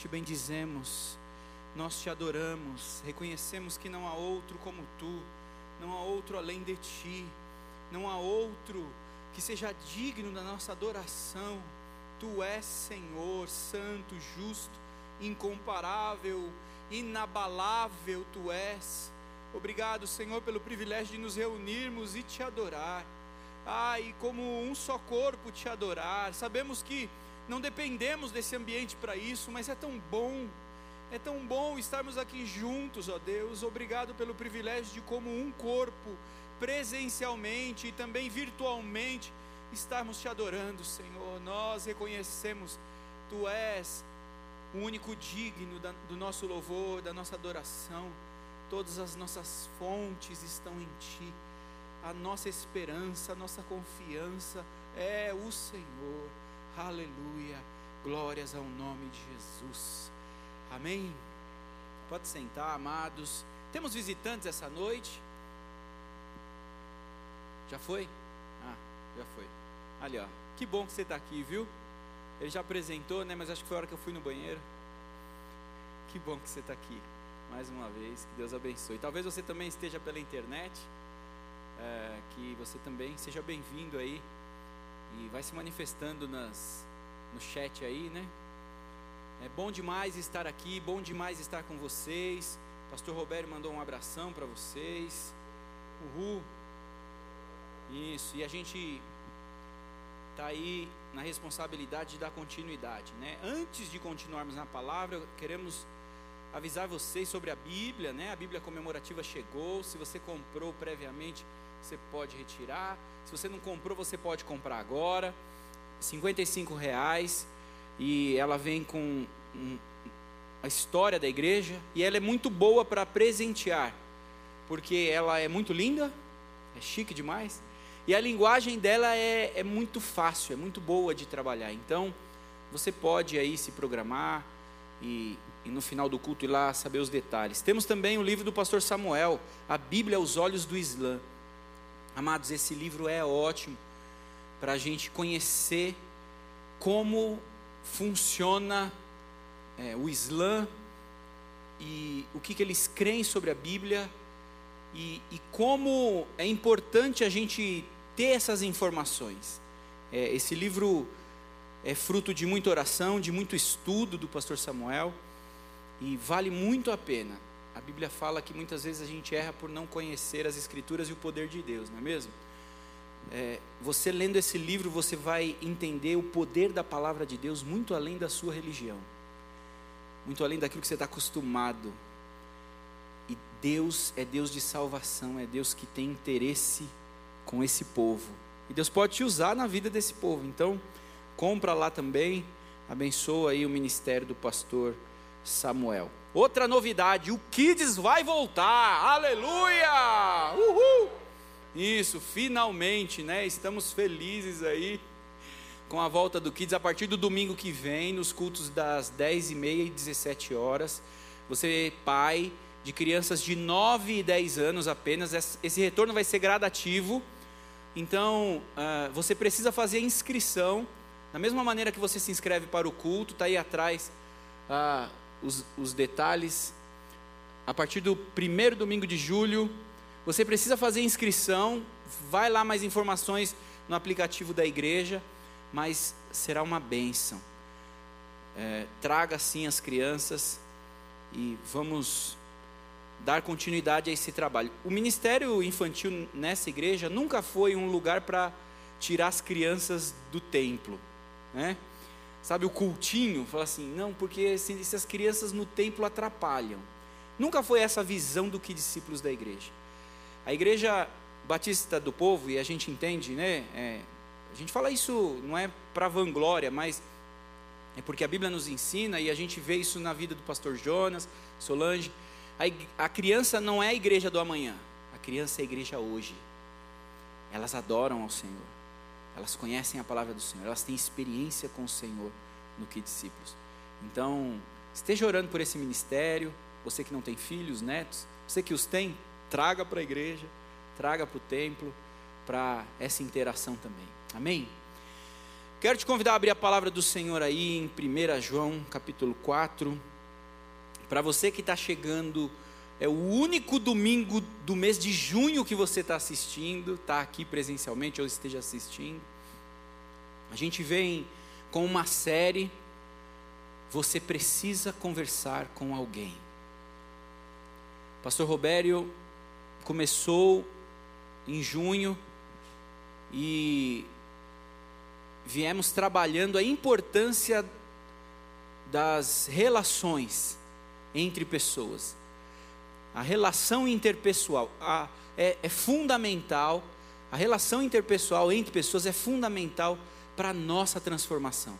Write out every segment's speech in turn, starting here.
te bendizemos, nós te adoramos, reconhecemos que não há outro como tu, não há outro além de ti, não há outro que seja digno da nossa adoração. Tu és Senhor, santo, justo, incomparável, inabalável tu és. Obrigado, Senhor, pelo privilégio de nos reunirmos e te adorar. Ai, como um só corpo te adorar. Sabemos que não dependemos desse ambiente para isso, mas é tão bom, é tão bom estarmos aqui juntos, ó Deus. Obrigado pelo privilégio de, como um corpo, presencialmente e também virtualmente, estarmos te adorando, Senhor. Nós reconhecemos, Tu és o único digno do nosso louvor, da nossa adoração. Todas as nossas fontes estão em Ti. A nossa esperança, a nossa confiança é o Senhor. Aleluia. Glórias ao nome de Jesus. Amém. Pode sentar, amados. Temos visitantes essa noite? Já foi? Ah, já foi. Ali, ó. Que bom que você está aqui, viu? Ele já apresentou, né? Mas acho que foi a hora que eu fui no banheiro. Que bom que você está aqui. Mais uma vez, que Deus abençoe. Talvez você também esteja pela internet. É, que você também seja bem-vindo aí e vai se manifestando nas, no chat aí, né? É bom demais estar aqui, bom demais estar com vocês. Pastor Roberto mandou um abração para vocês. Uhul. Isso, e a gente está aí na responsabilidade de dar continuidade, né? Antes de continuarmos na palavra, queremos avisar vocês sobre a Bíblia, né? A Bíblia comemorativa chegou. Se você comprou previamente, você pode retirar. Se você não comprou, você pode comprar agora. 55 reais. E ela vem com um, a história da igreja. E ela é muito boa para presentear. Porque ela é muito linda, é chique demais. E a linguagem dela é, é muito fácil, é muito boa de trabalhar. Então, você pode aí se programar e, e, no final do culto ir lá saber os detalhes. Temos também o livro do pastor Samuel, A Bíblia aos Olhos do Islã. Amados, esse livro é ótimo para a gente conhecer como funciona é, o Islã e o que, que, eles creem sobre a Bíblia e, e, como é importante a gente ter essas informações. É, esse livro é fruto de muita oração, de muito estudo do pastor Samuel e vale muito a pena. A Bíblia fala que muitas vezes a gente erra por não conhecer as Escrituras e o poder de Deus, não é mesmo? É, você lendo esse livro, você vai entender o poder da palavra de Deus muito além da sua religião, muito além daquilo que você está acostumado. E Deus é Deus de salvação, é Deus que tem interesse com esse povo. E Deus pode te usar na vida desse povo. Então, compra lá também, abençoa aí o ministério do pastor Samuel. Outra novidade, o Kids vai voltar. Aleluia! Uhul! Isso, finalmente, né? Estamos felizes aí com a volta do Kids a partir do domingo que vem, nos cultos das 10h30 e 17 horas. Você, pai de crianças de 9 e 10 anos apenas, esse retorno vai ser gradativo. Então, uh, você precisa fazer a inscrição, da mesma maneira que você se inscreve para o culto, está aí atrás. Uh, os, os detalhes. A partir do primeiro domingo de julho, você precisa fazer inscrição. Vai lá mais informações no aplicativo da igreja, mas será uma bênção. É, traga sim as crianças e vamos dar continuidade a esse trabalho. O ministério infantil nessa igreja nunca foi um lugar para tirar as crianças do templo, né? Sabe, o cultinho, fala assim, não, porque se, se as crianças no templo atrapalham. Nunca foi essa a visão do que discípulos da igreja. A igreja batista do povo, e a gente entende, né? É, a gente fala isso não é para vanglória, mas é porque a Bíblia nos ensina e a gente vê isso na vida do pastor Jonas, Solange. A, a criança não é a igreja do amanhã, a criança é a igreja hoje. Elas adoram ao Senhor. Elas conhecem a palavra do Senhor, elas têm experiência com o Senhor no que discípulos. Então, esteja orando por esse ministério. Você que não tem filhos, netos, você que os tem, traga para a igreja, traga para o templo, para essa interação também. Amém? Quero te convidar a abrir a palavra do Senhor aí em 1 João capítulo 4. Para você que está chegando, é o único domingo do mês de junho que você está assistindo, está aqui presencialmente ou esteja assistindo. A gente vem com uma série. Você precisa conversar com alguém. Pastor Robério começou em junho e viemos trabalhando a importância das relações entre pessoas. A relação interpessoal a, é, é fundamental, a relação interpessoal entre pessoas é fundamental para a nossa transformação.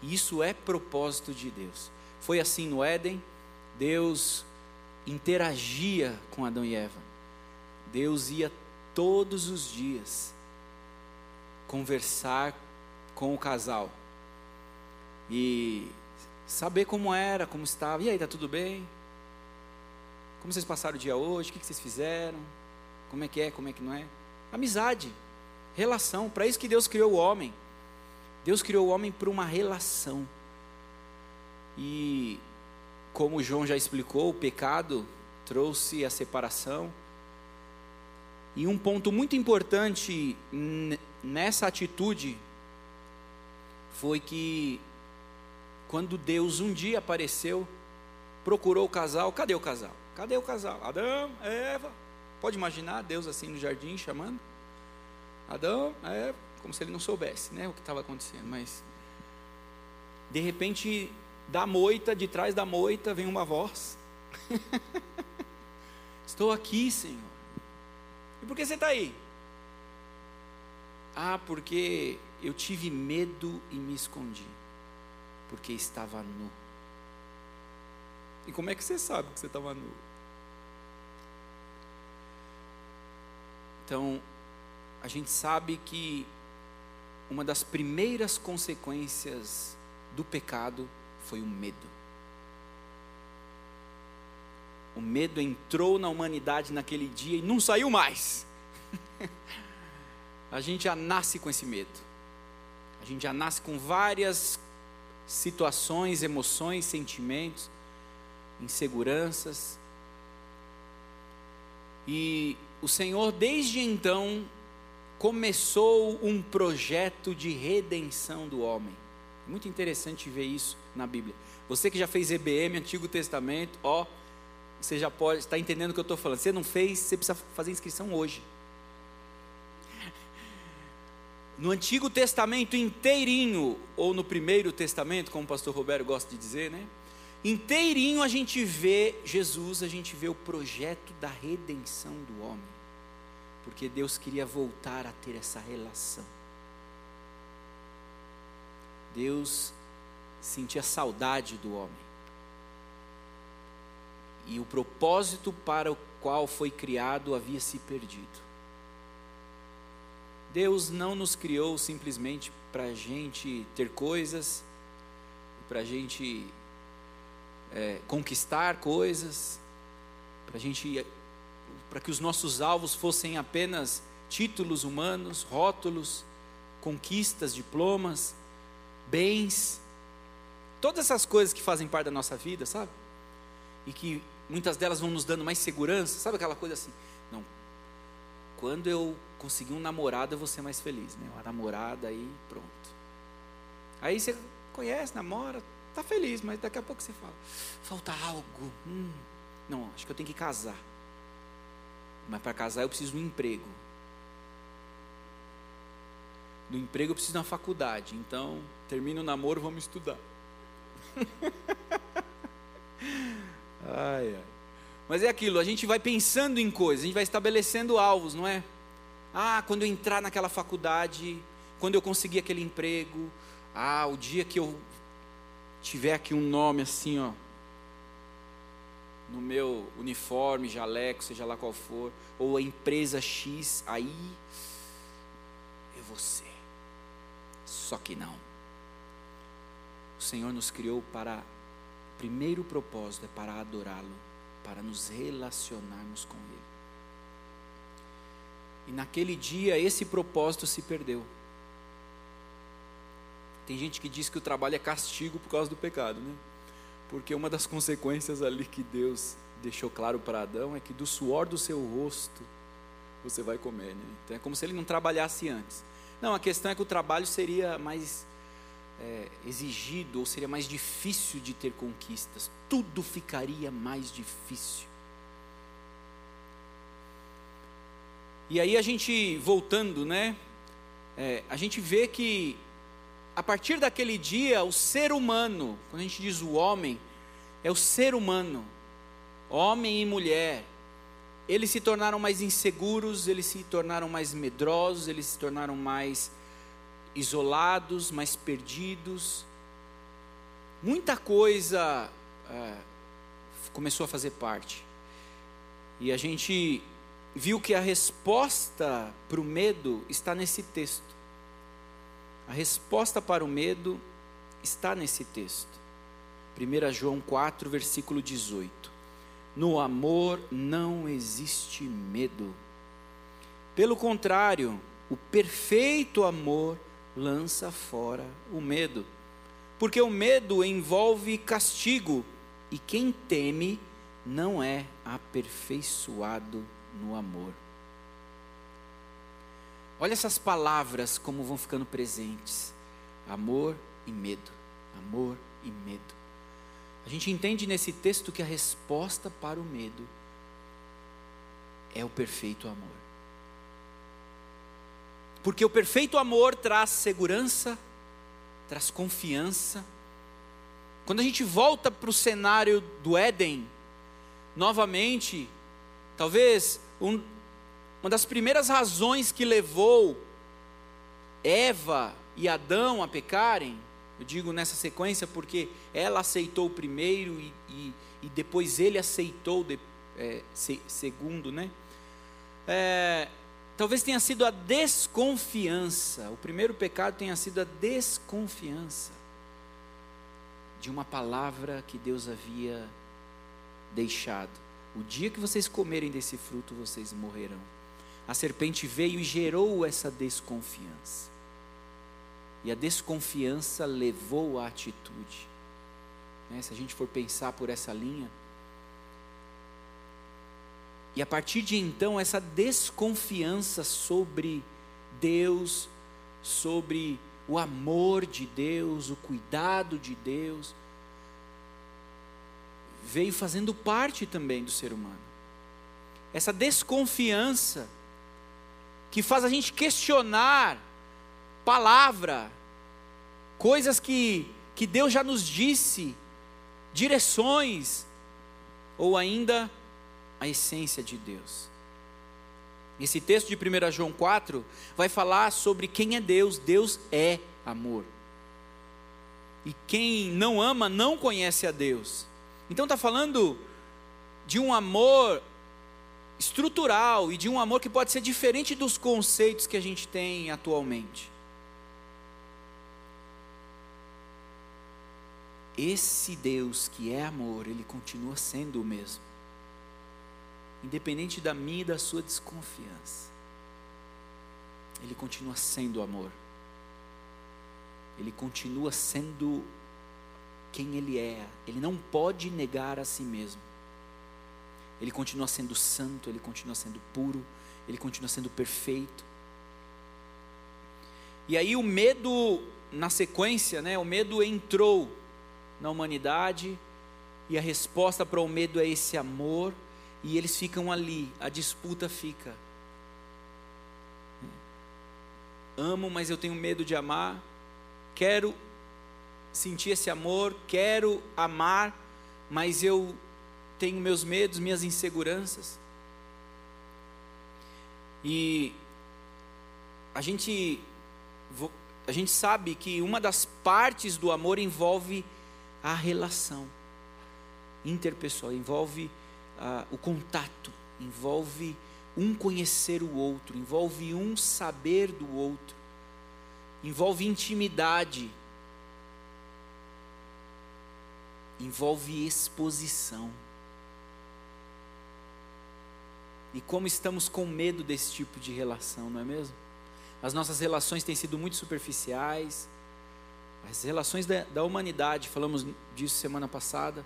E isso é propósito de Deus. Foi assim no Éden, Deus interagia com Adão e Eva. Deus ia todos os dias conversar com o casal e saber como era, como estava. E aí, tá tudo bem? Como vocês passaram o dia hoje? O que vocês fizeram? Como é que é? Como é que não é? Amizade, relação. Para isso que Deus criou o homem. Deus criou o homem para uma relação. E como João já explicou, o pecado trouxe a separação. E um ponto muito importante nessa atitude foi que quando Deus um dia apareceu, procurou o casal, cadê o casal? Cadê o casal? Adão, Eva. Pode imaginar Deus assim no jardim chamando? Adão, Eva, como se ele não soubesse, né, o que estava acontecendo, mas de repente da moita, de trás da moita vem uma voz. Estou aqui, Senhor. E por que você está aí? Ah, porque eu tive medo e me escondi, porque estava nu. E como é que você sabe que você estava nu? Então, a gente sabe que uma das primeiras consequências do pecado foi o medo. O medo entrou na humanidade naquele dia e não saiu mais. a gente já nasce com esse medo. A gente já nasce com várias situações, emoções, sentimentos, inseguranças. E o Senhor, desde então, começou um projeto de redenção do homem. Muito interessante ver isso na Bíblia. Você que já fez EBM, Antigo Testamento, ó, você já pode estar entendendo o que eu estou falando. Você não fez, você precisa fazer inscrição hoje. No Antigo Testamento inteirinho, ou no Primeiro Testamento, como o pastor Roberto gosta de dizer, né? Inteirinho a gente vê Jesus, a gente vê o projeto da redenção do homem. Porque Deus queria voltar a ter essa relação. Deus sentia saudade do homem. E o propósito para o qual foi criado havia se perdido. Deus não nos criou simplesmente para a gente ter coisas, para a gente é, conquistar coisas, para gente, para que os nossos alvos fossem apenas títulos humanos, rótulos, conquistas, diplomas, bens, todas essas coisas que fazem parte da nossa vida, sabe? E que muitas delas vão nos dando mais segurança, sabe aquela coisa assim? Não, quando eu conseguir um namorado, eu vou ser mais feliz, né? Uma namorada aí, pronto. Aí você conhece, namora, tá feliz, mas daqui a pouco você fala, falta algo. Hum, não, acho que eu tenho que casar. Mas para casar eu preciso de um emprego. No emprego eu preciso de uma faculdade. Então, termina o namoro, vamos estudar. ai, ai. Mas é aquilo, a gente vai pensando em coisas, a gente vai estabelecendo alvos, não é? Ah, quando eu entrar naquela faculdade, quando eu conseguir aquele emprego, ah, o dia que eu tiver aqui um nome assim, ó, no meu uniforme, jaleco, seja lá qual for, ou a empresa X, aí vou ser. Só que não. O Senhor nos criou para, primeiro propósito é para adorá-lo para nos relacionarmos com Ele. E naquele dia esse propósito se perdeu. Tem gente que diz que o trabalho é castigo por causa do pecado, né? Porque uma das consequências ali que Deus deixou claro para Adão é que do suor do seu rosto você vai comer, né? Então é como se ele não trabalhasse antes. Não, a questão é que o trabalho seria mais é, exigido ou seria mais difícil de ter conquistas. Tudo ficaria mais difícil. E aí a gente voltando, né? É, a gente vê que a partir daquele dia o ser humano, quando a gente diz o homem, é o ser humano, homem e mulher, eles se tornaram mais inseguros, eles se tornaram mais medrosos, eles se tornaram mais isolados, mais perdidos. Muita coisa é, começou a fazer parte. E a gente viu que a resposta para o medo está nesse texto. A resposta para o medo está nesse texto. 1 João 4, versículo 18. No amor não existe medo. Pelo contrário, o perfeito amor lança fora o medo. Porque o medo envolve castigo, e quem teme não é aperfeiçoado no amor. Olha essas palavras como vão ficando presentes: amor e medo, amor e medo. A gente entende nesse texto que a resposta para o medo é o perfeito amor. Porque o perfeito amor traz segurança, traz confiança. Quando a gente volta para o cenário do Éden, novamente, talvez um, uma das primeiras razões que levou Eva e Adão a pecarem eu digo nessa sequência porque ela aceitou primeiro e, e, e depois ele aceitou de, é, se, segundo, né? É, talvez tenha sido a desconfiança. O primeiro pecado tenha sido a desconfiança de uma palavra que Deus havia deixado. O dia que vocês comerem desse fruto, vocês morrerão. A serpente veio e gerou essa desconfiança. E a desconfiança levou à atitude. Né? Se a gente for pensar por essa linha. E a partir de então, essa desconfiança sobre Deus, sobre o amor de Deus, o cuidado de Deus, veio fazendo parte também do ser humano. Essa desconfiança que faz a gente questionar palavra, coisas que, que Deus já nos disse, direções, ou ainda a essência de Deus. Esse texto de 1 João 4 vai falar sobre quem é Deus. Deus é amor. E quem não ama não conhece a Deus. Então está falando de um amor estrutural e de um amor que pode ser diferente dos conceitos que a gente tem atualmente. esse Deus que é amor, ele continua sendo o mesmo. Independente da minha e da sua desconfiança. Ele continua sendo amor. Ele continua sendo quem ele é. Ele não pode negar a si mesmo. Ele continua sendo santo, ele continua sendo puro, ele continua sendo perfeito. E aí o medo na sequência, né? O medo entrou na humanidade, e a resposta para o medo é esse amor, e eles ficam ali, a disputa fica. Amo, mas eu tenho medo de amar, quero sentir esse amor, quero amar, mas eu tenho meus medos, minhas inseguranças. E a gente a gente sabe que uma das partes do amor envolve a relação interpessoal, envolve uh, o contato, envolve um conhecer o outro, envolve um saber do outro, envolve intimidade, envolve exposição. E como estamos com medo desse tipo de relação, não é mesmo? As nossas relações têm sido muito superficiais, As relações da, da humanidade, falamos disso semana passada,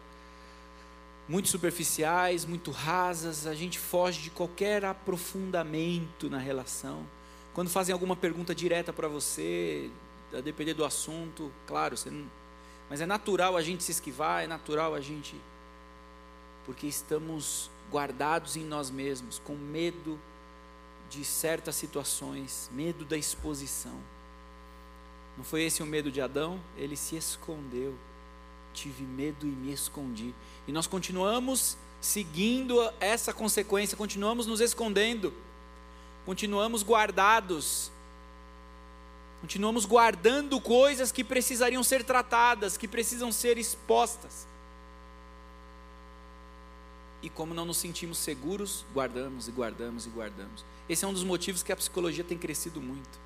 muito superficiais, muito rasas, a gente foge de qualquer aprofundamento na relação. Quando fazem alguma pergunta direta para você, a depender do assunto, claro, não, mas é natural a gente se esquivar, é natural a gente. Porque estamos guardados em nós mesmos, com medo de certas situações, medo da exposição. Não foi esse o medo de Adão? Ele se escondeu. Tive medo e me escondi. E nós continuamos seguindo essa consequência, continuamos nos escondendo, continuamos guardados, continuamos guardando coisas que precisariam ser tratadas, que precisam ser expostas. E como não nos sentimos seguros, guardamos e guardamos e guardamos. Esse é um dos motivos que a psicologia tem crescido muito.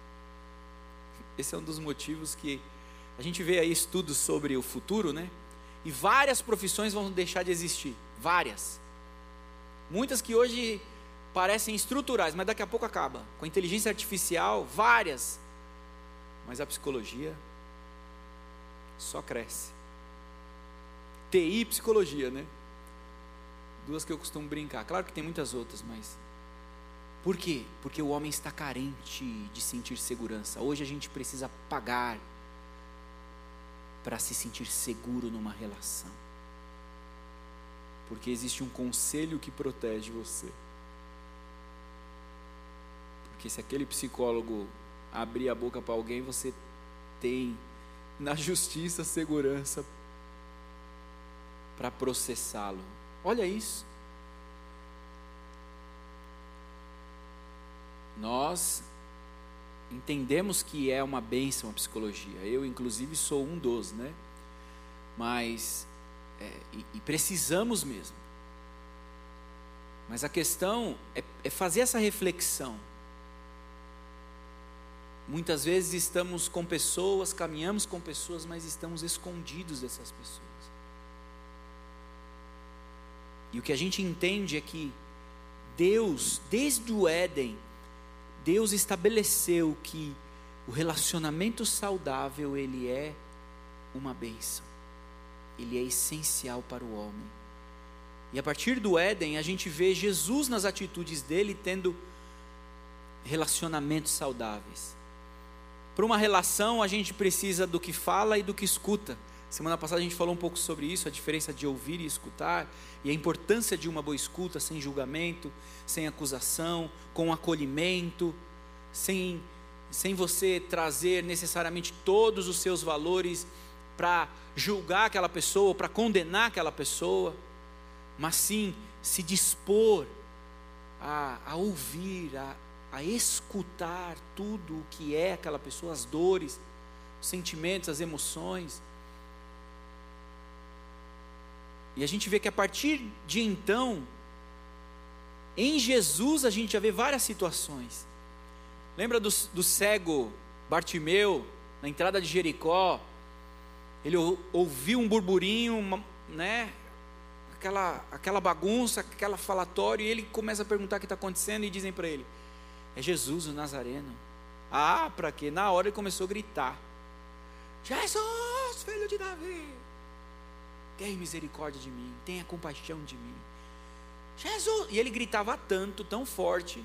Esse é um dos motivos que a gente vê aí estudos sobre o futuro, né? E várias profissões vão deixar de existir, várias. Muitas que hoje parecem estruturais, mas daqui a pouco acaba. Com a inteligência artificial, várias. Mas a psicologia só cresce. TI psicologia, né? Duas que eu costumo brincar. Claro que tem muitas outras, mas por quê? Porque o homem está carente de sentir segurança. Hoje a gente precisa pagar para se sentir seguro numa relação. Porque existe um conselho que protege você. Porque se aquele psicólogo abrir a boca para alguém, você tem na justiça segurança para processá-lo. Olha isso. Nós entendemos que é uma bênção a psicologia. Eu, inclusive, sou um dos, né? Mas, é, e, e, precisamos mesmo. Mas a questão é, é fazer essa reflexão. Muitas vezes estamos com pessoas, caminhamos com pessoas, mas estamos escondidos dessas pessoas. E o que a gente entende é que Deus, desde o Éden, Deus estabeleceu que o relacionamento saudável ele é uma bênção. Ele é essencial para o homem. E a partir do Éden, a gente vê Jesus nas atitudes dele tendo relacionamentos saudáveis. Para uma relação, a gente precisa do que fala e do que escuta. Semana passada a gente falou um pouco sobre isso, a diferença de ouvir e escutar, e a importância de uma boa escuta sem julgamento, sem acusação, com acolhimento, sem, sem você trazer necessariamente todos os seus valores para julgar aquela pessoa, para condenar aquela pessoa, mas sim se dispor a, a ouvir, a, a escutar tudo o que é aquela pessoa, as dores, os sentimentos, as emoções e a gente vê que a partir de então, em Jesus a gente já vê várias situações. Lembra do, do cego Bartimeu, na entrada de Jericó? Ele ouviu um burburinho, uma, né? Aquela, aquela bagunça, aquela falatório, e ele começa a perguntar o que está acontecendo, e dizem para ele: É Jesus o Nazareno. Ah, para quê? Na hora ele começou a gritar: Jesus, filho de Davi tenha misericórdia de mim, tenha compaixão de mim. Jesus! E ele gritava tanto, tão forte,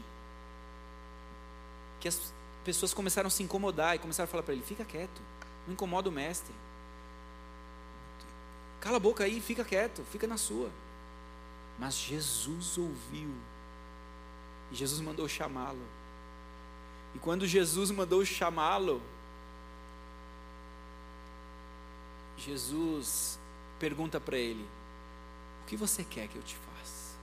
que as pessoas começaram a se incomodar e começaram a falar para ele: fica quieto, não incomoda o mestre. Cala a boca aí, fica quieto, fica na sua. Mas Jesus ouviu. E Jesus mandou chamá-lo. E quando Jesus mandou chamá-lo, Jesus pergunta para ele: O que você quer que eu te faça?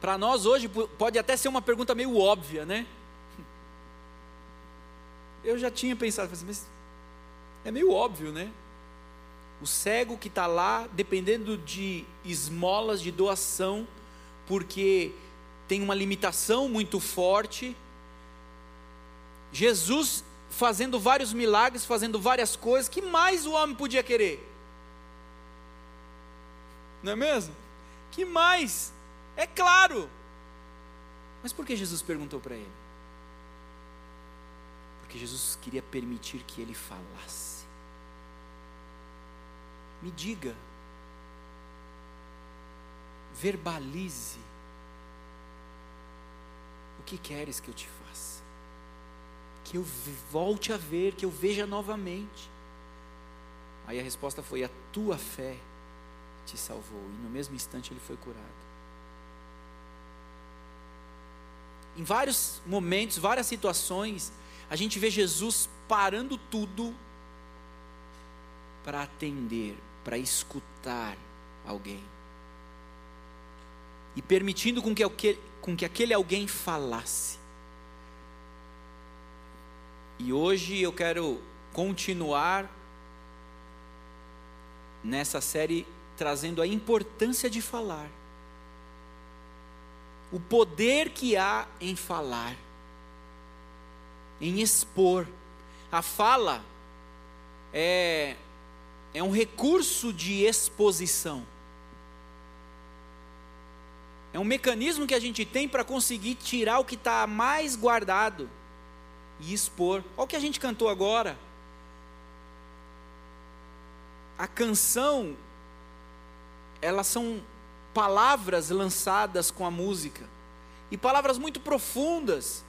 Para nós hoje pode até ser uma pergunta meio óbvia, né? Eu já tinha pensado, mas é meio óbvio, né? O cego que está lá, dependendo de esmolas de doação, porque tem uma limitação muito forte. Jesus fazendo vários milagres, fazendo várias coisas, que mais o homem podia querer? Não é mesmo? Que mais? É claro. Mas por que Jesus perguntou para ele? Porque Jesus queria permitir que ele falasse. Me diga, verbalize o que queres que eu te faça, que eu volte a ver, que eu veja novamente. Aí a resposta foi: a tua fé te salvou, e no mesmo instante ele foi curado. Em vários momentos, várias situações, a gente vê Jesus parando tudo para atender, para escutar alguém. E permitindo com que, com que aquele alguém falasse. E hoje eu quero continuar nessa série trazendo a importância de falar o poder que há em falar, em expor. A fala é, é um recurso de exposição. É um mecanismo que a gente tem para conseguir tirar o que está mais guardado e expor. Olha o que a gente cantou agora. A canção, elas são palavras lançadas com a música, e palavras muito profundas,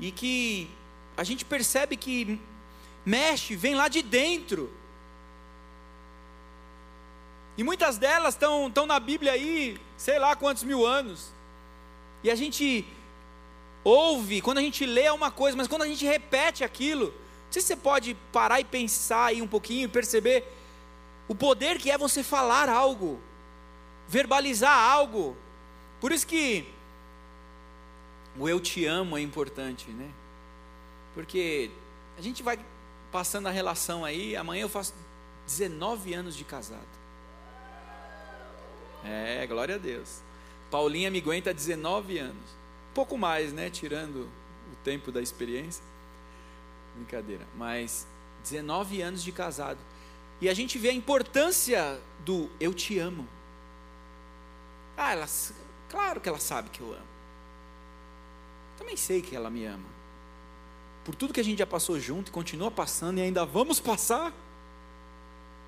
e que a gente percebe que mexe, vem lá de dentro. E muitas delas estão, na Bíblia aí, sei lá quantos mil anos. E a gente ouve, quando a gente lê é uma coisa, mas quando a gente repete aquilo, não sei se você pode parar e pensar aí um pouquinho e perceber o poder que é você falar algo, verbalizar algo. Por isso que o eu te amo é importante, né? Porque a gente vai passando a relação aí, amanhã eu faço 19 anos de casado. É, glória a Deus. Paulinha me aguenta 19 anos. Pouco mais, né? Tirando o tempo da experiência. Brincadeira. Mas 19 anos de casado. E a gente vê a importância do eu te amo. Ah, ela, claro que ela sabe que eu amo. Também sei que ela me ama. Por tudo que a gente já passou junto e continua passando e ainda vamos passar.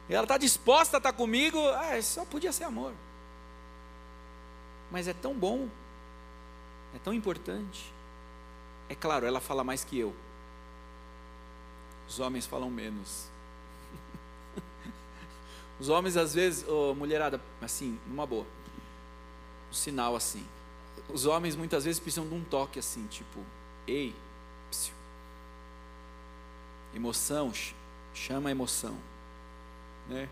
Ela está disposta a estar tá comigo. Ah, só podia ser amor. Mas é tão bom. É tão importante. É claro, ela fala mais que eu. Os homens falam menos. Os homens, às vezes, oh, mulherada, assim, numa boa, um sinal assim. Os homens muitas vezes precisam de um toque assim, tipo, ei, psiu. emoção, chama a emoção, né?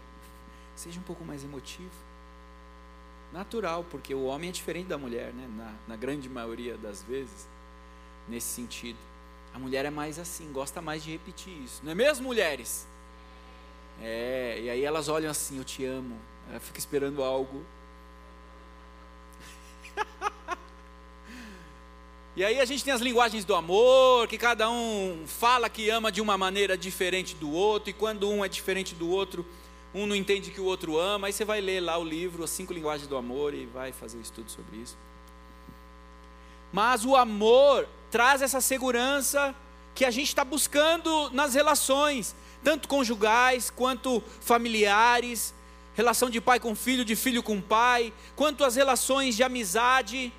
Seja um pouco mais emotivo. Natural, porque o homem é diferente da mulher, né? Na, na grande maioria das vezes, nesse sentido. A mulher é mais assim, gosta mais de repetir isso, não é mesmo, mulheres? É, e aí elas olham assim, eu te amo. Ela fica esperando algo. e aí a gente tem as linguagens do amor, que cada um fala que ama de uma maneira diferente do outro, e quando um é diferente do outro, um não entende que o outro ama, aí você vai ler lá o livro, As Cinco Linguagens do Amor, e vai fazer um estudo sobre isso. Mas o amor traz essa segurança que a gente está buscando nas relações tanto conjugais quanto familiares, relação de pai com filho, de filho com pai, quanto as relações de amizade,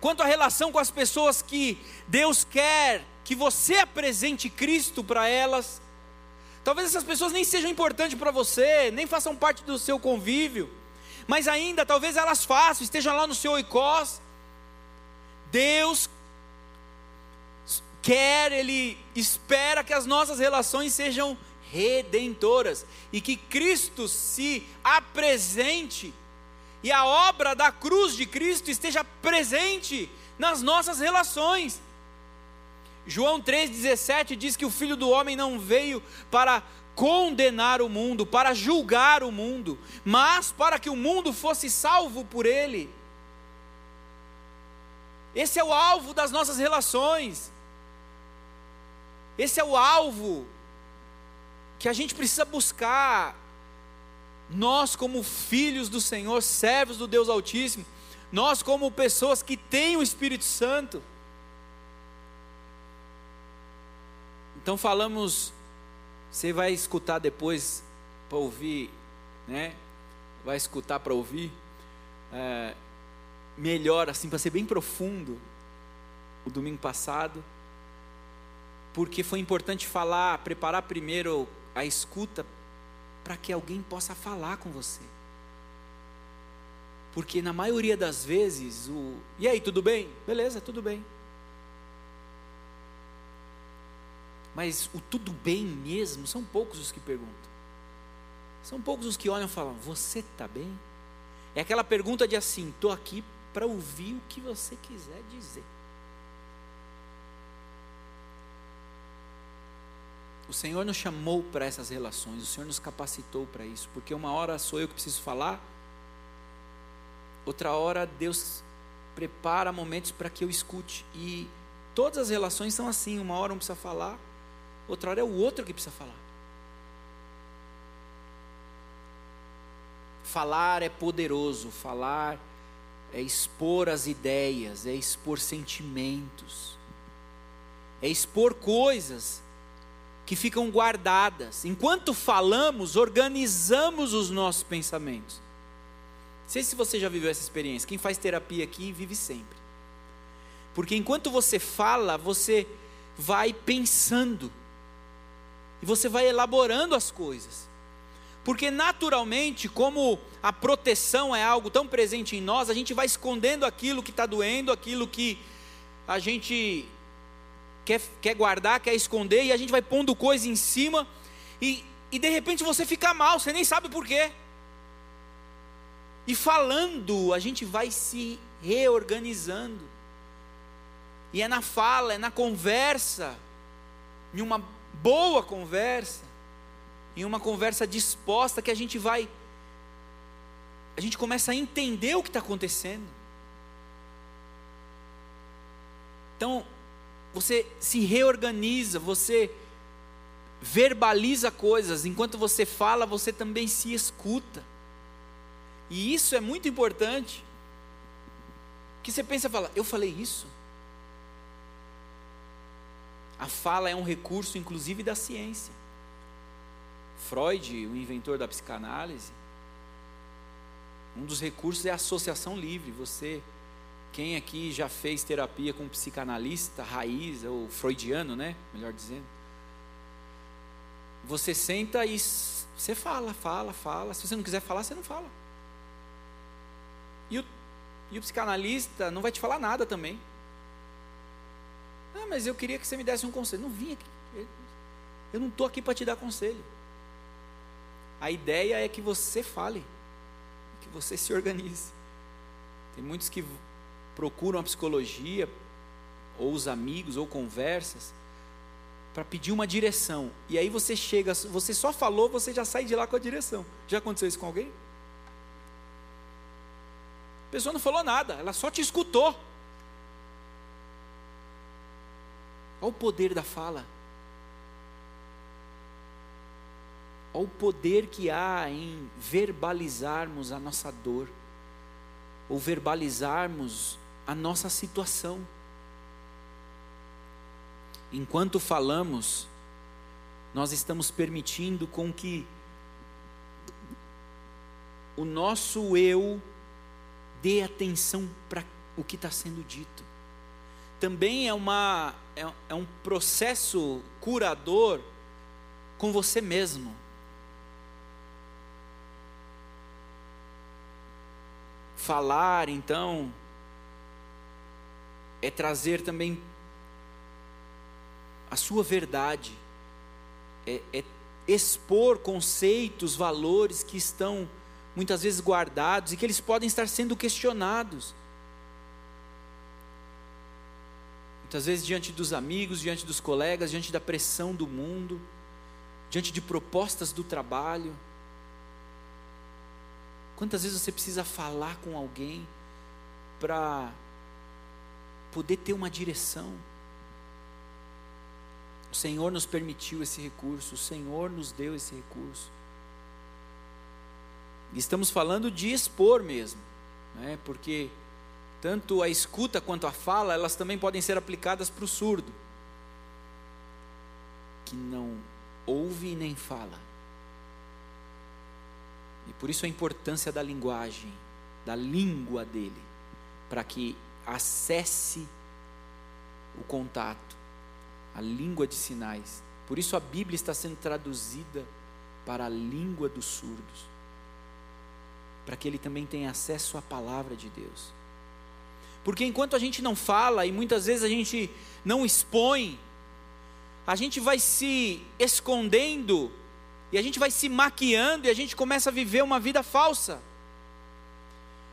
quanto a relação com as pessoas que Deus quer que você apresente Cristo para elas. Talvez essas pessoas nem sejam importantes para você, nem façam parte do seu convívio, mas ainda talvez elas façam, estejam lá no seu oikós. Deus quer, Ele espera que as nossas relações sejam redentoras e que Cristo se apresente e a obra da cruz de Cristo esteja presente nas nossas relações. João 3,17 diz que o Filho do Homem não veio para condenar o mundo, para julgar o mundo, mas para que o mundo fosse salvo por ele. Esse é o alvo das nossas relações. Esse é o alvo que a gente precisa buscar. Nós, como filhos do Senhor, servos do Deus Altíssimo, nós, como pessoas que têm o Espírito Santo, Então falamos, você vai escutar depois para ouvir, né? Vai escutar para ouvir é, melhor, assim, para ser bem profundo. O domingo passado, porque foi importante falar, preparar primeiro a escuta para que alguém possa falar com você. Porque na maioria das vezes, o e aí, tudo bem? Beleza, tudo bem. Mas o tudo bem mesmo, são poucos os que perguntam. São poucos os que olham e falam: Você está bem? É aquela pergunta de assim: Estou aqui para ouvir o que você quiser dizer. O Senhor nos chamou para essas relações, o Senhor nos capacitou para isso, porque uma hora sou eu que preciso falar, outra hora Deus prepara momentos para que eu escute. E todas as relações são assim: uma hora um precisa falar, outra hora é o outro que precisa falar. Falar é poderoso, falar é expor as ideias, é expor sentimentos, é expor coisas que ficam guardadas. Enquanto falamos, organizamos os nossos pensamentos. Não sei se você já viveu essa experiência. Quem faz terapia aqui vive sempre. Porque enquanto você fala, você vai pensando. E você vai elaborando as coisas. Porque naturalmente, como a proteção é algo tão presente em nós, a gente vai escondendo aquilo que está doendo, aquilo que a gente quer, quer guardar, quer esconder, e a gente vai pondo coisa em cima, e, e de repente você fica mal, você nem sabe por quê. E falando, a gente vai se reorganizando. E é na fala, é na conversa, em uma boa conversa, em uma conversa disposta que a gente vai, a gente começa a entender o que está acontecendo. Então, você se reorganiza, você verbaliza coisas, enquanto você fala, você também se escuta. E isso é muito importante. Que você pensa e fala, eu falei isso? A fala é um recurso, inclusive, da ciência. Freud, o inventor da psicanálise, um dos recursos é a associação livre. Você quem aqui já fez terapia com um psicanalista raiz, ou freudiano, né? Melhor dizendo. Você senta e você fala, fala, fala. Se você não quiser falar, você não fala. E o, e o psicanalista não vai te falar nada também. Ah, mas eu queria que você me desse um conselho. Não vim aqui. Eu não estou aqui para te dar conselho. A ideia é que você fale, que você se organize. Tem muitos que procuram a psicologia, ou os amigos, ou conversas, para pedir uma direção. E aí você chega, você só falou, você já sai de lá com a direção. Já aconteceu isso com alguém? A pessoa não falou nada, ela só te escutou. Olha o poder da fala. Olha o poder que há em verbalizarmos a nossa dor, ou verbalizarmos a nossa situação. Enquanto falamos, nós estamos permitindo com que o nosso eu dê atenção para o que está sendo dito. Também é, uma, é, é um processo curador com você mesmo. Falar, então, é trazer também a sua verdade, é, é expor conceitos, valores que estão muitas vezes guardados e que eles podem estar sendo questionados. Muitas vezes diante dos amigos, diante dos colegas, diante da pressão do mundo, diante de propostas do trabalho. Quantas vezes você precisa falar com alguém para poder ter uma direção. O Senhor nos permitiu esse recurso, o Senhor nos deu esse recurso. E estamos falando de expor mesmo, né? porque tanto a escuta quanto a fala, elas também podem ser aplicadas para o surdo. que não ouve nem fala. E por isso a importância da linguagem, da língua dele, para que acesse o contato, a língua de sinais. Por isso a Bíblia está sendo traduzida para a língua dos surdos, para que ele também tenha acesso à palavra de Deus. Porque enquanto a gente não fala e muitas vezes a gente não expõe, a gente vai se escondendo e a gente vai se maquiando e a gente começa a viver uma vida falsa.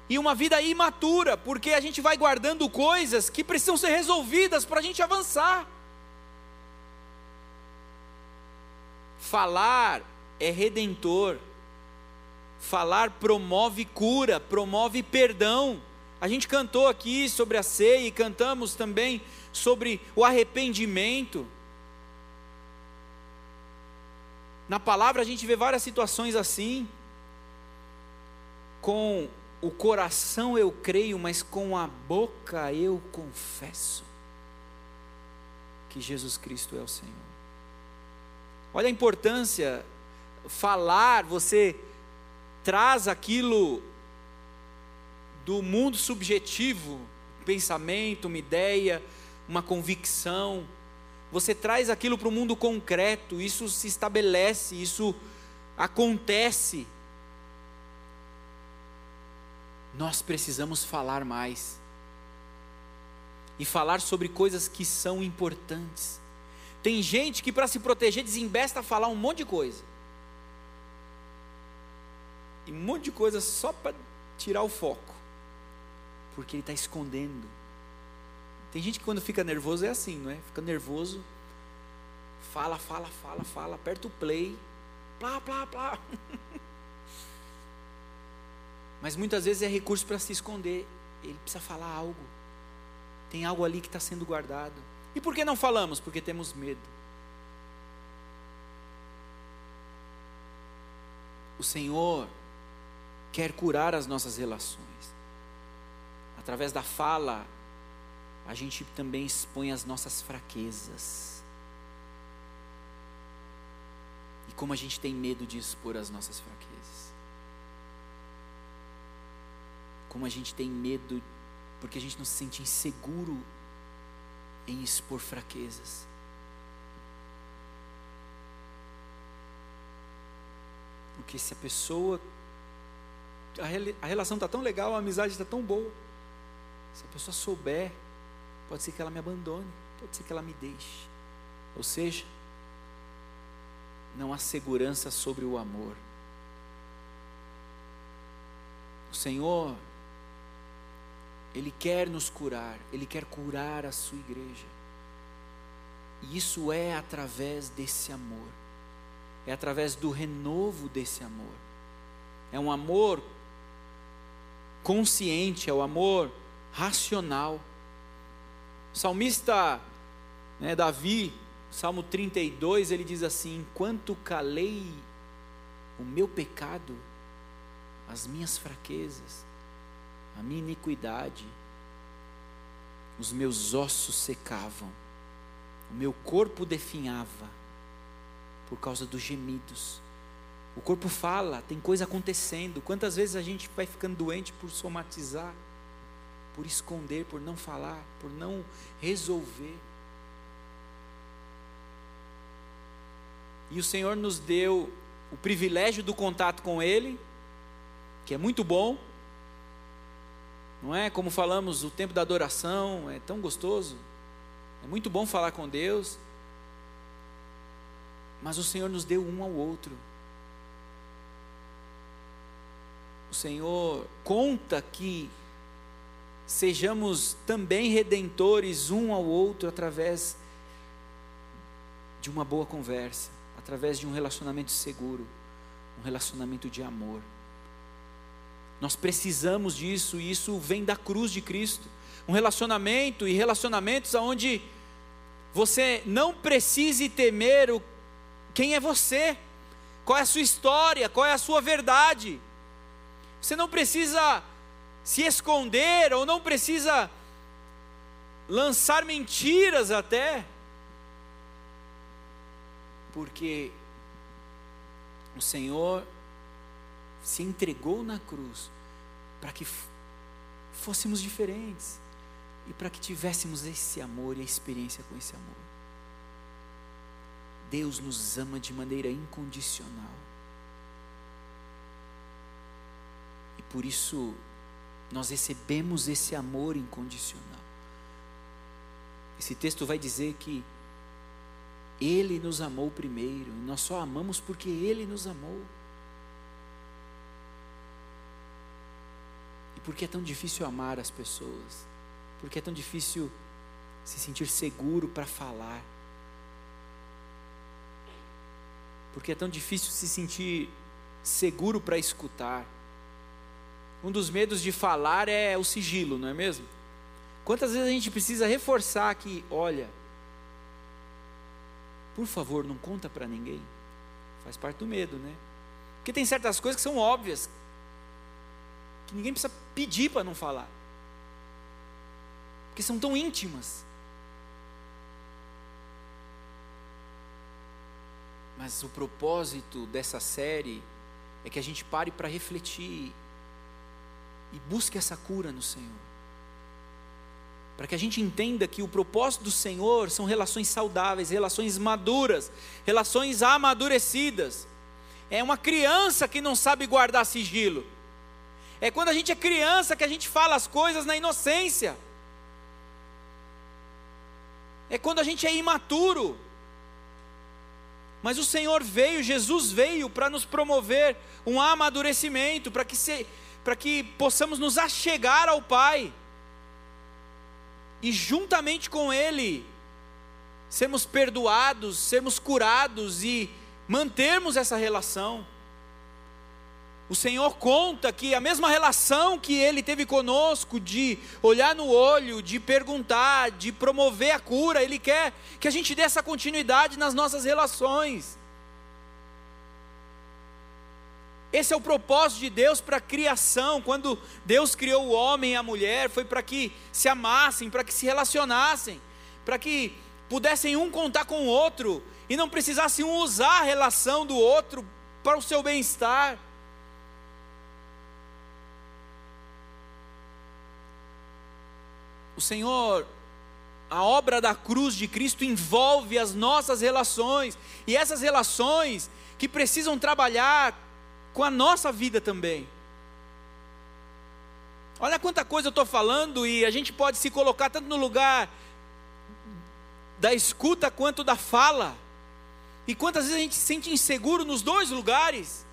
E uma vida imatura, porque a gente vai guardando coisas que precisam ser resolvidas para a gente avançar. Falar é redentor. Falar promove cura, promove perdão. A gente cantou aqui sobre a ceia e cantamos também sobre o arrependimento. Na palavra a gente vê várias situações assim. Com o coração eu creio, mas com a boca eu confesso que Jesus Cristo é o Senhor. Olha a importância, falar, você traz aquilo do mundo subjetivo, pensamento, uma ideia, uma convicção, você traz aquilo para o mundo concreto, isso se estabelece, isso acontece. Nós precisamos falar mais. E falar sobre coisas que são importantes. Tem gente que, para se proteger, desembesta a falar um monte de coisa. E um monte de coisa só para tirar o foco. Porque ele está escondendo. Tem gente que quando fica nervoso é assim, não é? Fica nervoso, fala, fala, fala, fala, aperta o play, plá, plá, plá. Mas muitas vezes é recurso para se esconder. Ele precisa falar algo. Tem algo ali que está sendo guardado. E por que não falamos? Porque temos medo. O Senhor quer curar as nossas relações. Através da fala, a gente também expõe as nossas fraquezas. E como a gente tem medo de expor as nossas fraquezas. Como a gente tem medo, porque a gente não se sente inseguro em expor fraquezas. Porque se a pessoa. A, relação está tão legal, a amizade está tão boa. Se a pessoa souber, pode ser que ela me abandone, pode ser que ela me deixe. Ou seja, não há segurança sobre o amor. O Senhor, Ele quer nos curar, Ele quer curar a sua igreja. E isso é através desse amor, é através do renovo desse amor. É um amor consciente, é o amor racional. O salmista né, Davi, Salmo 32, ele diz assim: Enquanto calei o meu pecado, as minhas fraquezas, a minha iniquidade, os meus ossos secavam, o meu corpo definhava por causa dos gemidos. O corpo fala, tem coisa acontecendo. Quantas vezes a gente vai ficando doente por somatizar? Por esconder, por não falar, por não resolver. E o Senhor nos deu o privilégio do contato com Ele, que é muito bom, não é? Como falamos, o tempo da adoração é tão gostoso, é muito bom falar com Deus, mas o Senhor nos deu um ao outro. O Senhor conta que sejamos também redentores um ao outro através de uma boa conversa, através de um relacionamento seguro, um relacionamento de amor. Nós precisamos disso e isso vem da cruz de Cristo. Um relacionamento e relacionamentos onde você não precise temer o, quem é você, qual é a sua história, qual é a sua verdade. Você não precisa se esconder ou não precisa lançar mentiras até. Porque o Senhor se entregou na cruz para que fôssemos diferentes e para que tivéssemos esse amor e a experiência com esse amor. Deus nos ama de maneira incondicional. E por isso nós recebemos esse amor incondicional. Esse texto vai dizer que Ele nos amou primeiro, e nós só amamos porque Ele nos amou. E por que é tão difícil amar as pessoas? Por que é tão difícil se sentir seguro para falar? Por que é tão difícil se sentir seguro para escutar? Um dos medos de falar é o sigilo, não é mesmo? Quantas vezes a gente precisa reforçar que, olha, por favor, não conta para ninguém. Faz parte do medo, né? Porque tem certas coisas que são óbvias, que ninguém precisa pedir para não falar. Porque são tão íntimas. Mas o propósito dessa série é que a gente pare para refletir e busque essa cura no Senhor. Para que a gente entenda que o propósito do Senhor são relações saudáveis, relações maduras, relações amadurecidas. É uma criança que não sabe guardar sigilo. É quando a gente é criança que a gente fala as coisas na inocência. É quando a gente é imaturo. Mas o Senhor veio, Jesus veio para nos promover um amadurecimento, para que se, para que possamos nos achegar ao Pai e juntamente com Ele sermos perdoados, sermos curados e mantermos essa relação. O Senhor conta que a mesma relação que Ele teve conosco, de olhar no olho, de perguntar, de promover a cura, Ele quer que a gente dê essa continuidade nas nossas relações. Esse é o propósito de Deus para a criação. Quando Deus criou o homem e a mulher, foi para que se amassem, para que se relacionassem, para que pudessem um contar com o outro e não precisassem um usar a relação do outro para o seu bem-estar. O Senhor, a obra da cruz de Cristo envolve as nossas relações, e essas relações que precisam trabalhar com a nossa vida também. Olha quanta coisa eu estou falando e a gente pode se colocar tanto no lugar da escuta quanto da fala. E quantas vezes a gente se sente inseguro nos dois lugares.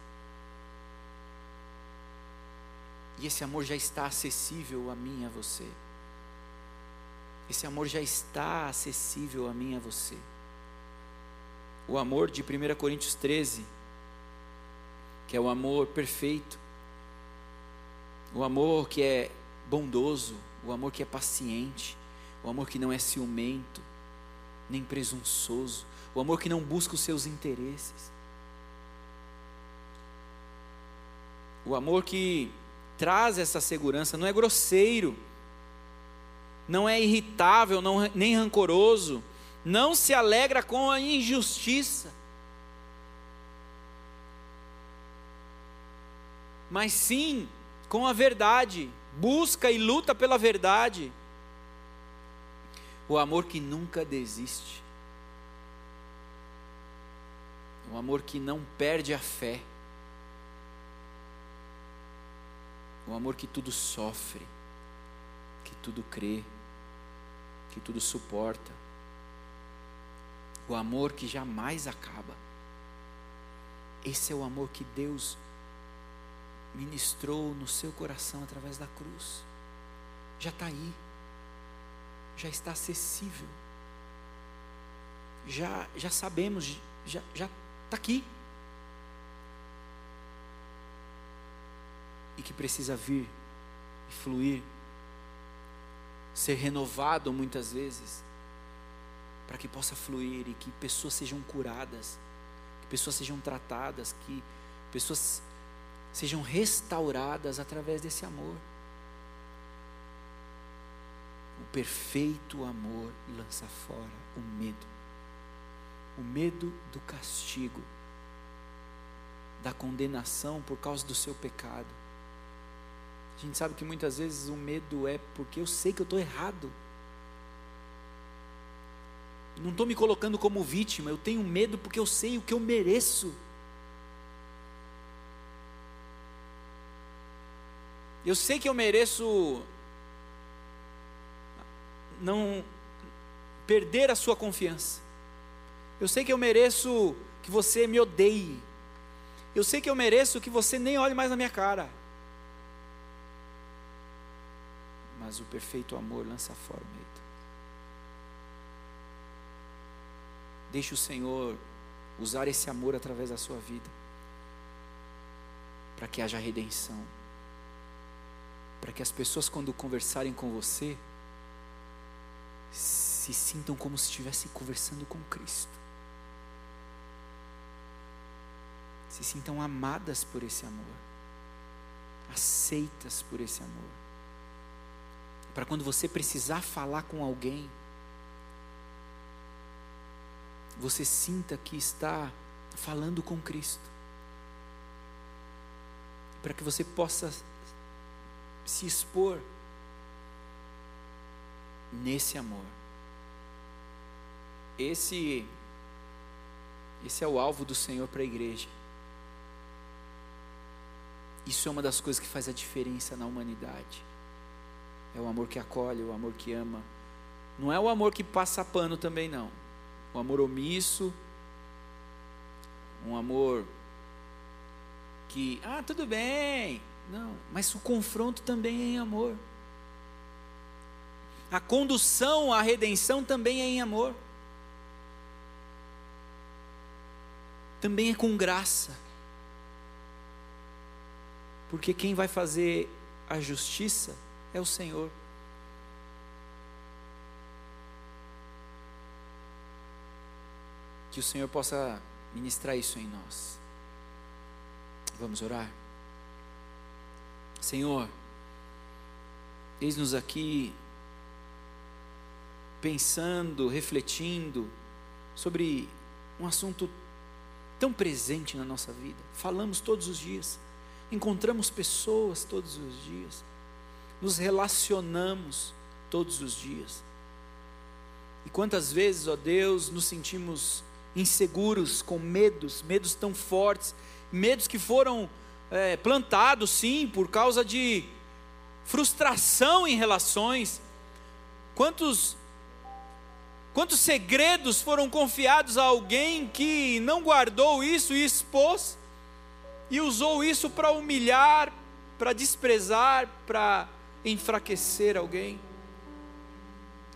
E esse amor já está acessível a mim e a você. Esse amor já está acessível a mim e a você. O amor de 1 Coríntios 13 que é o amor perfeito, o amor que é bondoso, o amor que é paciente, o amor que não é ciumento, nem presunçoso, o amor que não busca os seus interesses, o amor que traz essa segurança, não é grosseiro, não é irritável, não, nem rancoroso, não se alegra com a injustiça, mas sim com a verdade, busca e luta pela verdade. O amor que nunca desiste. O amor que não perde a fé. O amor que tudo sofre, que tudo crê, que tudo suporta. O amor que jamais acaba. Esse é o amor que Deus ministrou no seu coração através da cruz. Já está aí, já está acessível, já, já sabemos, já está aqui. E que precisa vir e fluir, ser renovado muitas vezes, para que possa fluir e que pessoas sejam curadas, que pessoas sejam tratadas, que pessoas sejam restauradas através desse amor. O perfeito amor lança fora o medo. O medo do castigo, da condenação por causa do seu pecado. A gente sabe que muitas vezes o medo é porque eu sei que eu estou errado. Não estou me colocando como vítima, eu tenho medo porque eu sei o que eu mereço. Eu sei que eu mereço não perder a sua confiança. Eu sei que eu mereço que você me odeie. Eu sei que eu mereço que você nem olhe mais na minha cara. Mas o perfeito amor lança fora o medo. Deixe o Senhor usar esse amor através da sua vida, para que haja redenção para que as pessoas, quando conversarem com você, se sintam como se estivessem conversando com Cristo. Se sintam amadas por esse amor, aceitas por esse amor. Para quando você precisar falar com alguém, você sinta que está falando com Cristo. Para que você possa se expor nesse amor. Esse esse é o alvo do Senhor para a igreja. Isso é uma das coisas que faz a diferença na humanidade. É o amor que acolhe, o amor que ama. Não é o amor que passa pano também não. O amor omisso, um amor que, ah, tudo bem, não, mas o confronto também é em amor. A condução à redenção também é em amor. Também é com graça. Porque quem vai fazer a justiça é o Senhor. Que o Senhor possa ministrar isso em nós. Vamos orar? Senhor, eis-nos aqui pensando, refletindo sobre um assunto tão presente na nossa vida. Falamos todos os dias, encontramos pessoas todos os dias, nos relacionamos todos os dias. E quantas vezes, ó Deus, nos sentimos inseguros, com medos, medos tão fortes, medos que foram é, plantado, sim, por causa de frustração em relações. Quantos quantos segredos foram confiados a alguém que não guardou isso e expôs e usou isso para humilhar, para desprezar, para enfraquecer alguém?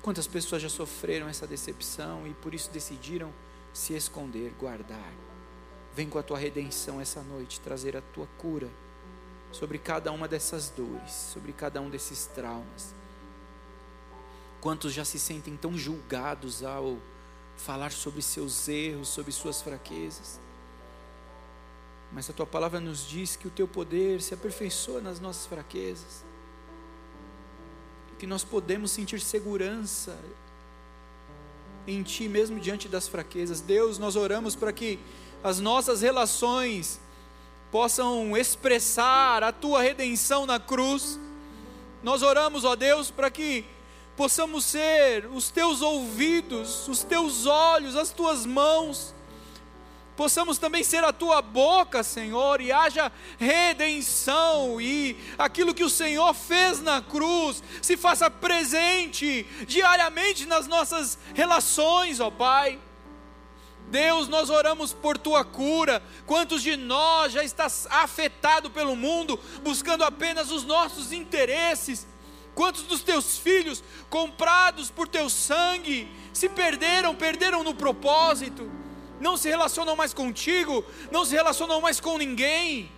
Quantas pessoas já sofreram essa decepção e por isso decidiram se esconder, guardar? Vem com a tua redenção essa noite, trazer a tua cura sobre cada uma dessas dores, sobre cada um desses traumas. Quantos já se sentem tão julgados ao falar sobre seus erros, sobre suas fraquezas? Mas a tua palavra nos diz que o teu poder se aperfeiçoa nas nossas fraquezas, que nós podemos sentir segurança em Ti, mesmo diante das fraquezas. Deus, nós oramos para que as nossas relações possam expressar a tua redenção na cruz. Nós oramos, ó Deus, para que possamos ser os teus ouvidos, os teus olhos, as tuas mãos, possamos também ser a tua boca, Senhor, e haja redenção, e aquilo que o Senhor fez na cruz se faça presente diariamente nas nossas relações, ó Pai. Deus, nós oramos por tua cura. Quantos de nós já está afetado pelo mundo, buscando apenas os nossos interesses? Quantos dos teus filhos, comprados por teu sangue, se perderam, perderam no propósito, não se relacionam mais contigo, não se relacionam mais com ninguém,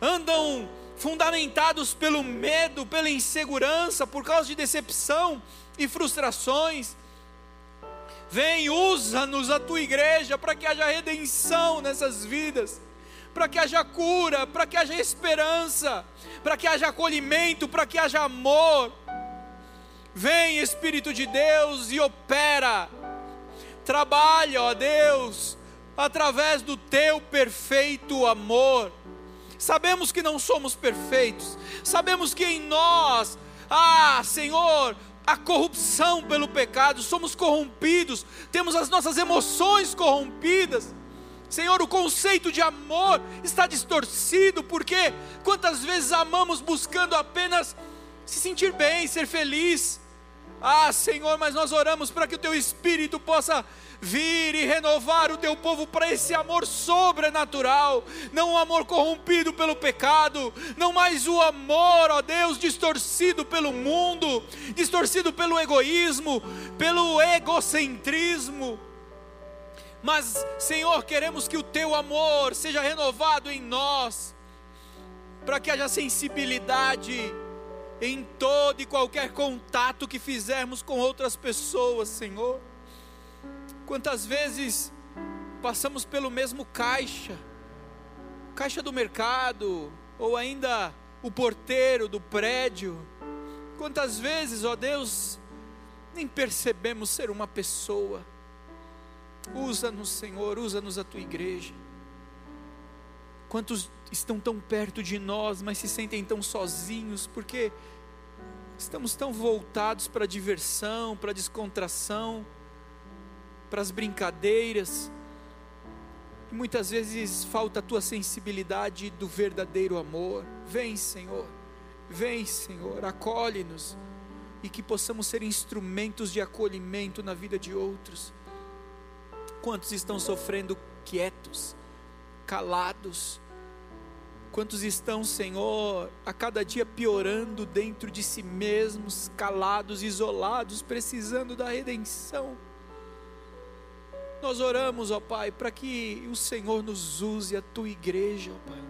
andam fundamentados pelo medo, pela insegurança, por causa de decepção e frustrações. Vem, usa-nos a tua igreja para que haja redenção nessas vidas, para que haja cura, para que haja esperança, para que haja acolhimento, para que haja amor. Vem, Espírito de Deus, e opera Trabalha, ó Deus, através do teu perfeito amor. Sabemos que não somos perfeitos, sabemos que em nós, ah, Senhor, a corrupção pelo pecado, somos corrompidos, temos as nossas emoções corrompidas. Senhor, o conceito de amor está distorcido, porque quantas vezes amamos buscando apenas se sentir bem, ser feliz. Ah, Senhor, mas nós oramos para que o teu espírito possa vir e renovar o teu povo para esse amor sobrenatural, não um amor corrompido pelo pecado, não mais o amor, ó Deus, distorcido pelo mundo, distorcido pelo egoísmo, pelo egocentrismo. Mas, Senhor, queremos que o teu amor seja renovado em nós, para que haja sensibilidade em todo e qualquer contato que fizermos com outras pessoas, Senhor. Quantas vezes passamos pelo mesmo caixa, caixa do mercado, ou ainda o porteiro do prédio. Quantas vezes, ó Deus, nem percebemos ser uma pessoa. Usa-nos, Senhor, usa-nos a tua igreja. Quantos estão tão perto de nós, mas se sentem tão sozinhos, porque estamos tão voltados para a diversão, para a descontração, para as brincadeiras. E muitas vezes falta a tua sensibilidade do verdadeiro amor. Vem, Senhor. Vem, Senhor, acolhe-nos e que possamos ser instrumentos de acolhimento na vida de outros. Quantos estão sofrendo quietos, calados? Quantos estão, Senhor, a cada dia piorando dentro de si mesmos, calados, isolados, precisando da redenção? Nós oramos, ó Pai, para que o Senhor nos use, a tua igreja, ó Pai,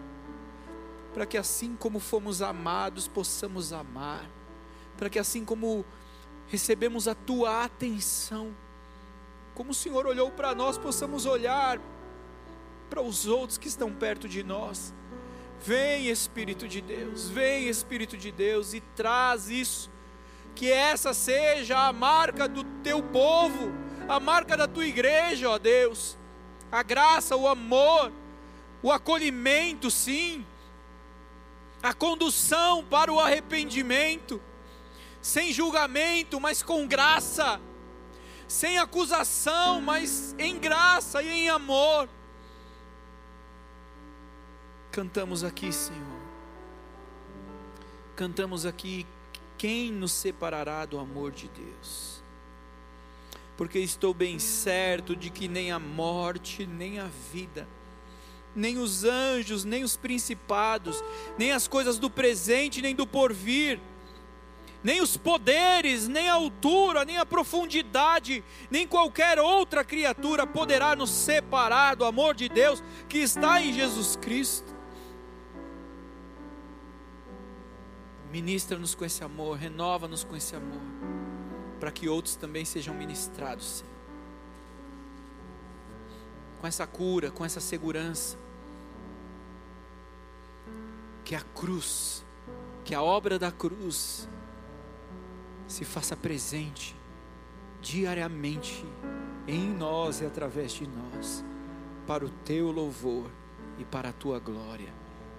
para que assim como fomos amados, possamos amar, para que assim como recebemos a tua atenção, como o Senhor olhou para nós, possamos olhar para os outros que estão perto de nós. Vem Espírito de Deus, vem Espírito de Deus e traz isso, que essa seja a marca do teu povo a marca da tua igreja, ó Deus. A graça, o amor, o acolhimento, sim. A condução para o arrependimento, sem julgamento, mas com graça. Sem acusação, mas em graça e em amor. Cantamos aqui, Senhor. Cantamos aqui, quem nos separará do amor de Deus? porque estou bem certo de que nem a morte, nem a vida, nem os anjos, nem os principados, nem as coisas do presente, nem do porvir, nem os poderes, nem a altura, nem a profundidade, nem qualquer outra criatura poderá nos separar do amor de Deus que está em Jesus Cristo. Ministra-nos com esse amor, renova-nos com esse amor para que outros também sejam ministrados, Senhor. Com essa cura, com essa segurança. Que a cruz, que a obra da cruz se faça presente diariamente em nós e através de nós, para o teu louvor e para a tua glória,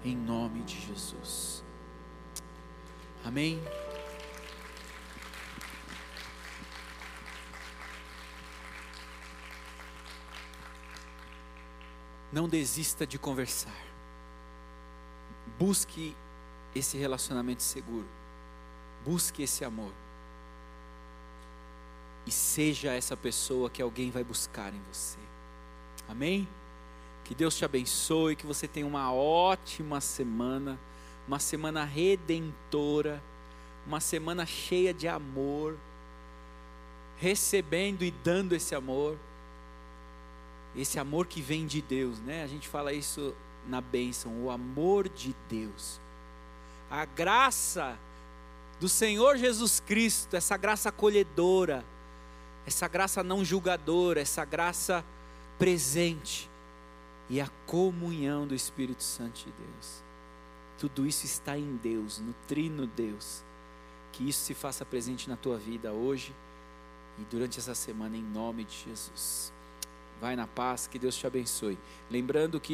em nome de Jesus. Amém. Não desista de conversar. Busque esse relacionamento seguro. Busque esse amor. E seja essa pessoa que alguém vai buscar em você. Amém? Que Deus te abençoe, que você tenha uma ótima semana, uma semana redentora, uma semana cheia de amor, recebendo e dando esse amor esse amor que vem de Deus, né? A gente fala isso na bênção, o amor de Deus. A graça do Senhor Jesus Cristo, essa graça acolhedora, essa graça não julgadora, essa graça presente e a comunhão do Espírito Santo de Deus. Tudo isso está em Deus, no trino Deus. Que isso se faça presente na tua vida hoje e durante essa semana, em nome de Jesus. Vai na paz, que Deus te abençoe. Lembrando que